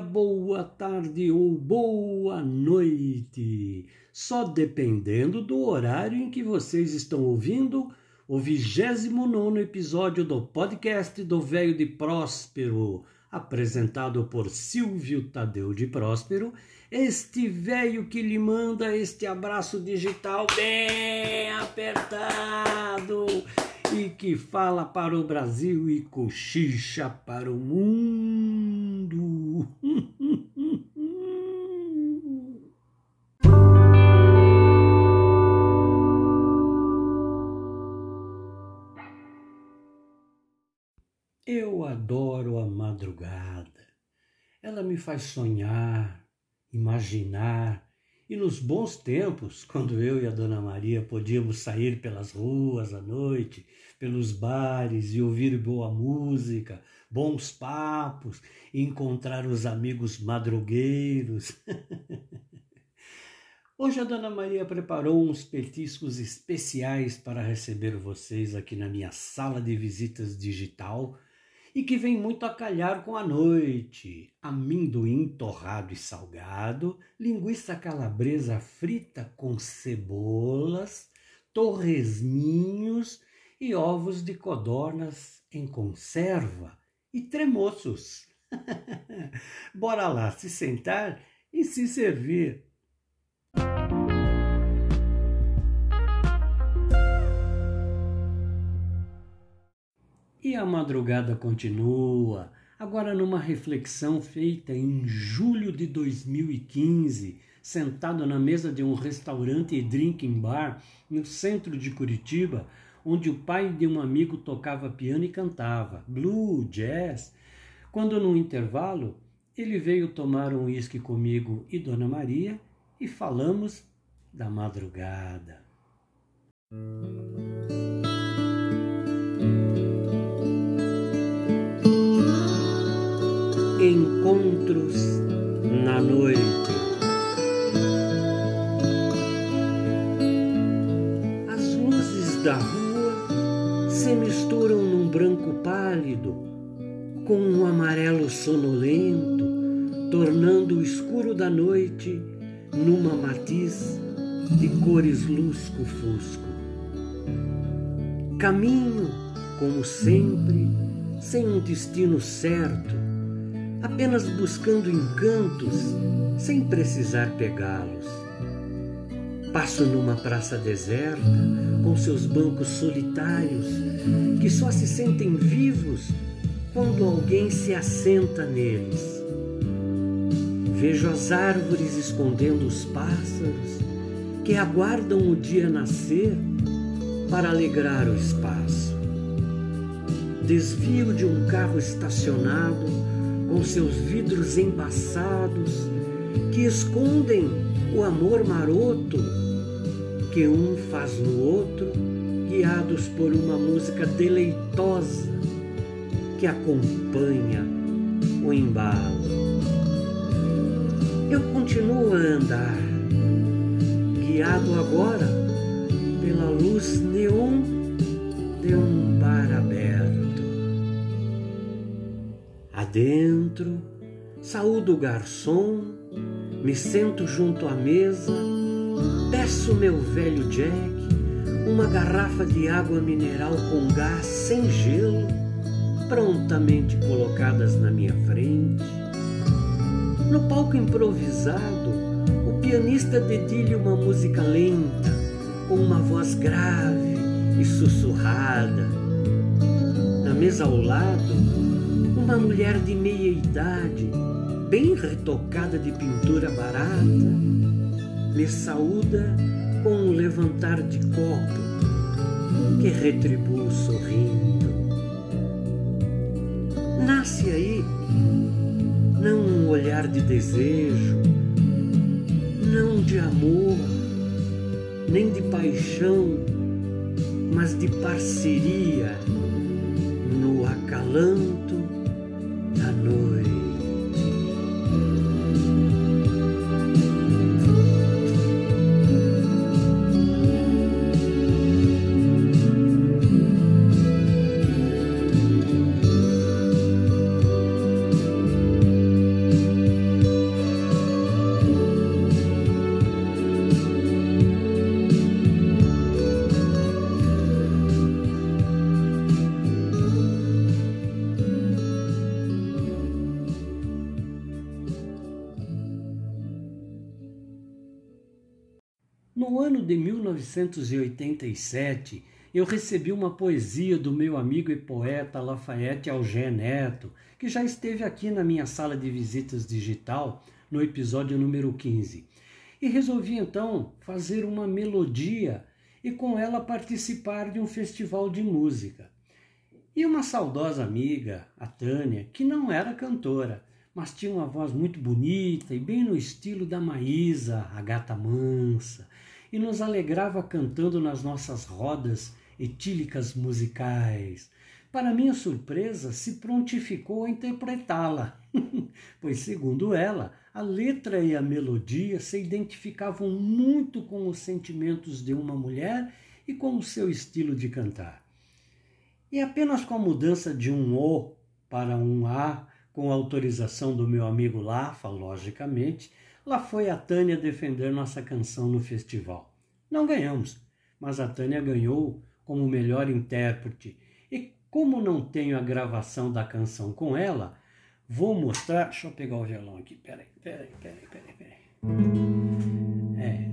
boa tarde ou boa noite, só dependendo do horário em que vocês estão ouvindo o 29 episódio do podcast do Velho de Próspero, apresentado por Silvio Tadeu de Próspero, este velho que lhe manda este abraço digital bem apertado e que fala para o Brasil e cochicha para o mundo. Eu adoro a madrugada. Ela me faz sonhar, imaginar. E nos bons tempos, quando eu e a Dona Maria podíamos sair pelas ruas à noite, pelos bares e ouvir boa música, bons papos, encontrar os amigos madrugueiros. Hoje a Dona Maria preparou uns petiscos especiais para receber vocês aqui na minha sala de visitas digital e que vem muito a calhar com a noite. Amendoim torrado e salgado, linguiça calabresa frita com cebolas, torresminhos e ovos de codornas em conserva e tremoços. Bora lá se sentar e se servir. E a madrugada continua, agora numa reflexão feita em julho de 2015, sentado na mesa de um restaurante e drinking bar no centro de Curitiba, onde o pai de um amigo tocava piano e cantava blue, jazz. Quando no intervalo ele veio tomar um uísque comigo e Dona Maria e falamos da madrugada. Encontros na noite. As luzes da rua se misturam num branco pálido com um amarelo sonolento, tornando o escuro da noite numa matiz de cores lusco-fusco. Caminho, como sempre, sem um destino certo apenas buscando encantos sem precisar pegá-los. Passo numa praça deserta com seus bancos solitários que só se sentem vivos quando alguém se assenta neles. Vejo as árvores escondendo os pássaros que aguardam o dia nascer para alegrar o espaço. Desvio de um carro estacionado com seus vidros embaçados que escondem o amor maroto que um faz no outro, guiados por uma música deleitosa que acompanha o embalo. Eu continuo a andar, guiado agora pela luz neon de um bar aberto. Adentro, saúdo o garçom, me sento junto à mesa, peço meu velho Jack, uma garrafa de água mineral com gás sem gelo, prontamente colocadas na minha frente. No palco improvisado, o pianista dedilha uma música lenta, com uma voz grave e sussurrada. Na mesa ao lado, uma mulher de meia idade, bem retocada de pintura barata, me saúda com um levantar de copo que retribuo sorrindo. Nasce aí não um olhar de desejo, não de amor, nem de paixão, mas de parceria no acalanto noite. No ano de 1987, eu recebi uma poesia do meu amigo e poeta Lafayette Algé Neto, que já esteve aqui na minha sala de visitas digital no episódio número 15. E resolvi então fazer uma melodia e com ela participar de um festival de música. E uma saudosa amiga, a Tânia, que não era cantora, mas tinha uma voz muito bonita e bem no estilo da Maísa, a gata mansa, e nos alegrava cantando nas nossas rodas etílicas musicais. Para minha surpresa, se prontificou a interpretá-la, pois, segundo ela, a letra e a melodia se identificavam muito com os sentimentos de uma mulher e com o seu estilo de cantar. E apenas com a mudança de um O para um A, com autorização do meu amigo Lafa, logicamente, lá foi a Tânia defender nossa canção no festival. Não ganhamos, mas a Tânia ganhou como melhor intérprete. E como não tenho a gravação da canção com ela, vou mostrar. Deixa eu pegar o violão aqui. Peraí, peraí, peraí, peraí, peraí. É.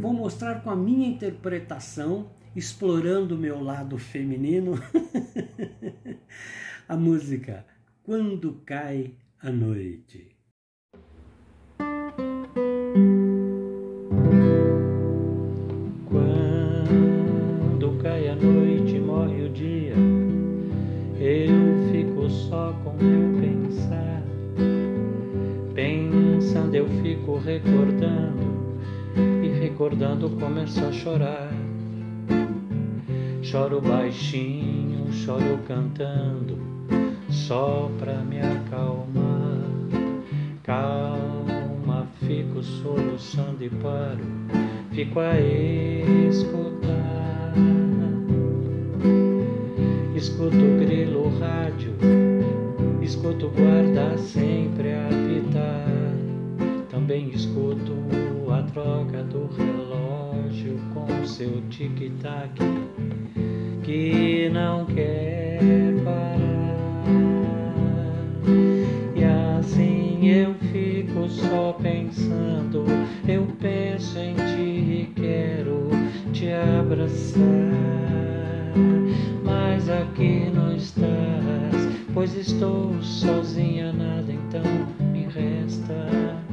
Vou mostrar com a minha interpretação explorando o meu lado feminino, a música Quando Cai a Noite. Começo a chorar. Choro baixinho, choro cantando, só pra me acalmar. Calma, fico soluçando e paro, fico a escutar. Escuto o grilo rádio, escuto o guarda sempre apitar. Também escuto a troca do relógio com seu tic-tac que não quer parar. E assim eu fico só pensando, eu penso em ti e quero te abraçar. Mas aqui não estás, pois estou sozinha, nada então me resta.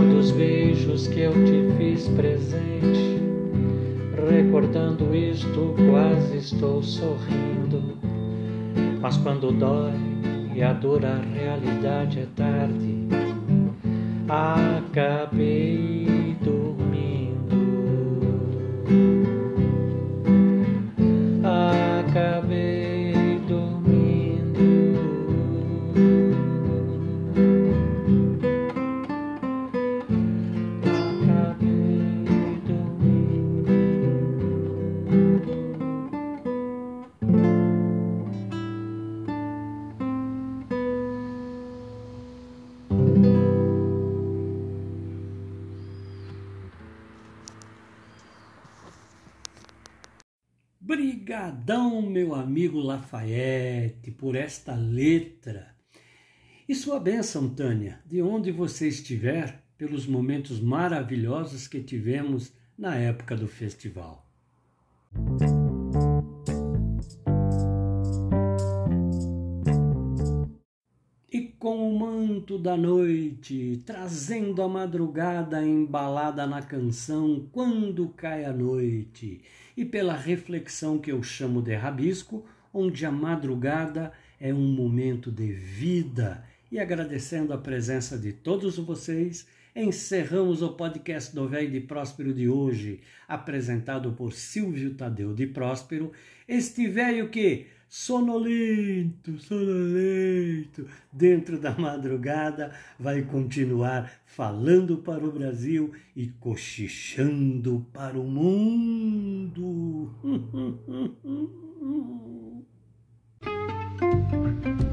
Recordo os beijos que eu te fiz presente. Recordando isto, quase estou sorrindo. Mas quando dói e a dura realidade é tarde, acabei Brigadão, meu amigo Lafayette, por esta letra. E sua bênção, Tânia, de onde você estiver, pelos momentos maravilhosos que tivemos na época do festival. Com o manto da noite, trazendo a madrugada embalada na canção Quando Cai a Noite, e pela reflexão que eu chamo de rabisco, onde a madrugada é um momento de vida. E agradecendo a presença de todos vocês, encerramos o podcast do Velho de Próspero de hoje, apresentado por Silvio Tadeu de Próspero, este velho que, sonolento, sonolento, dentro da madrugada, vai continuar falando para o Brasil e cochichando para o mundo.